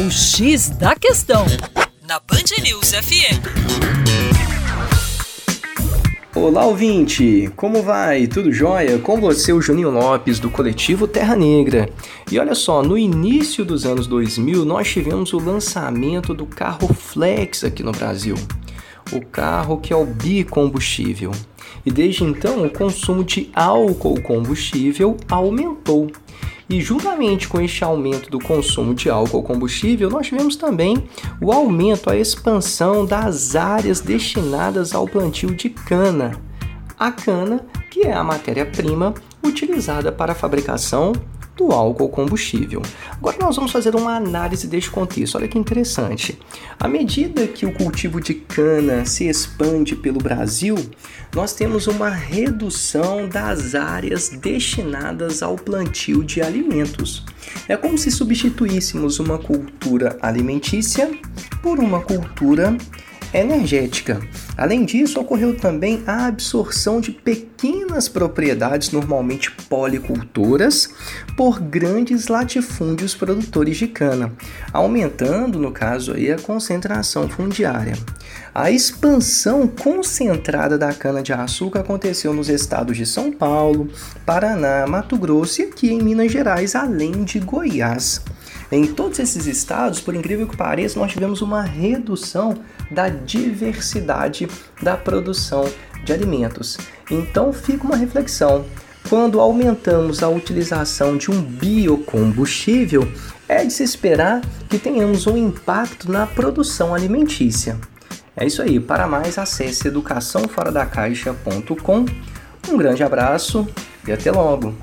O X da Questão, na Band News FM. Olá, ouvinte! Como vai? Tudo jóia? Com você, o Juninho Lopes, do coletivo Terra Negra. E olha só, no início dos anos 2000, nós tivemos o lançamento do carro Flex aqui no Brasil. O carro que é o bicombustível. E desde então, o consumo de álcool combustível aumentou. E juntamente com este aumento do consumo de álcool combustível, nós tivemos também o aumento, a expansão das áreas destinadas ao plantio de cana. A cana, que é a matéria-prima utilizada para a fabricação do álcool combustível. Agora nós vamos fazer uma análise deste contexto. Olha que interessante. À medida que o cultivo de cana se expande pelo Brasil, nós temos uma redução das áreas destinadas ao plantio de alimentos. É como se substituíssemos uma cultura alimentícia por uma cultura energética. Além disso, ocorreu também a absorção de pequenas propriedades, normalmente policultoras, por grandes latifúndios produtores de cana, aumentando, no caso aí, a concentração fundiária. A expansão concentrada da cana-de-açúcar aconteceu nos estados de São Paulo, Paraná, Mato Grosso e aqui em Minas Gerais, além de Goiás. Em todos esses estados, por incrível que pareça, nós tivemos uma redução da diversidade da produção de alimentos. Então fica uma reflexão. Quando aumentamos a utilização de um biocombustível, é de se esperar que tenhamos um impacto na produção alimentícia. É isso aí. Para mais, acesse educaçãoforadacaixa.com. Um grande abraço e até logo!